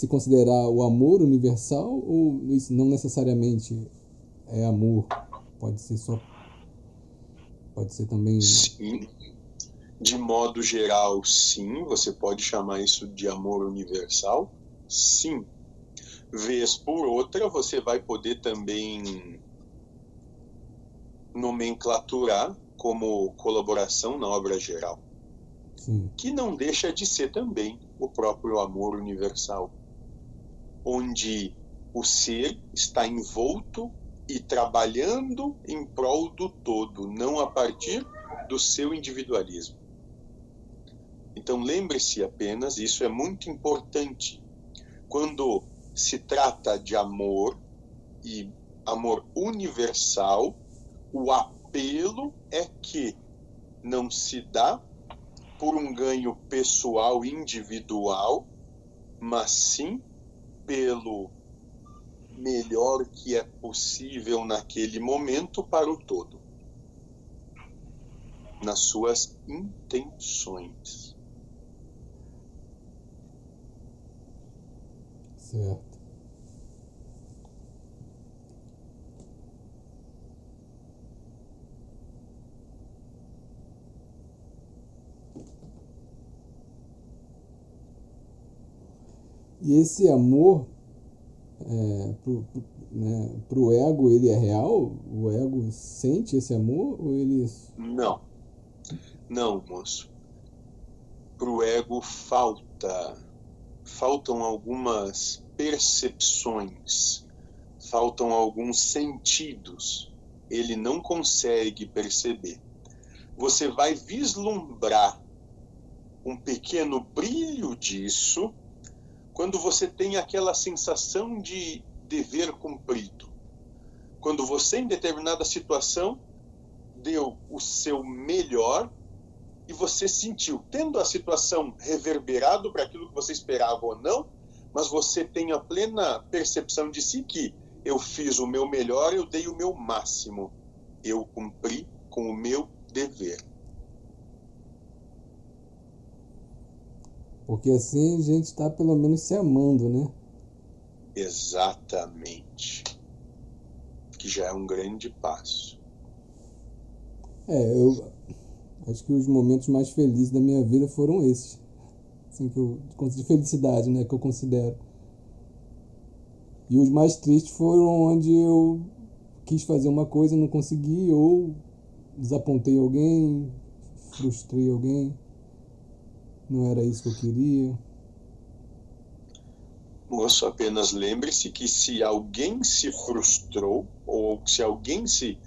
se considerar o amor universal ou isso não necessariamente é amor? Pode ser só. Pode ser também. Sim. De modo geral, sim. Você pode chamar isso de amor universal? Sim. Vez por outra, você vai poder também nomenclaturar como colaboração na obra geral. Sim. Que não deixa de ser também o próprio amor universal onde o ser está envolto e trabalhando em prol do todo, não a partir do seu individualismo. Então lembre-se apenas, isso é muito importante, quando se trata de amor e amor universal, o apelo é que não se dá por um ganho pessoal individual, mas sim pelo melhor que é possível naquele momento para o todo, nas suas intenções. Certo. E esse amor é, pro, pro, né, ego, ele é real? O ego sente esse amor ou ele... Não. Não, moço. Pro ego falta... Faltam algumas percepções, faltam alguns sentidos. Ele não consegue perceber. Você vai vislumbrar um pequeno brilho disso quando você tem aquela sensação de dever cumprido. Quando você, em determinada situação, deu o seu melhor e você sentiu, tendo a situação reverberado para aquilo que você esperava ou não, mas você tem a plena percepção de si que eu fiz o meu melhor, eu dei o meu máximo, eu cumpri com o meu dever. Porque assim a gente está pelo menos se amando, né? Exatamente. Que já é um grande passo. É, eu acho que os momentos mais felizes da minha vida foram esses. Assim, que eu, de felicidade, né? Que eu considero. E os mais tristes foram onde eu quis fazer uma coisa e não consegui, ou desapontei alguém, frustrei alguém não era isso que eu queria. Moço, apenas lembre-se que se alguém se frustrou ou se alguém se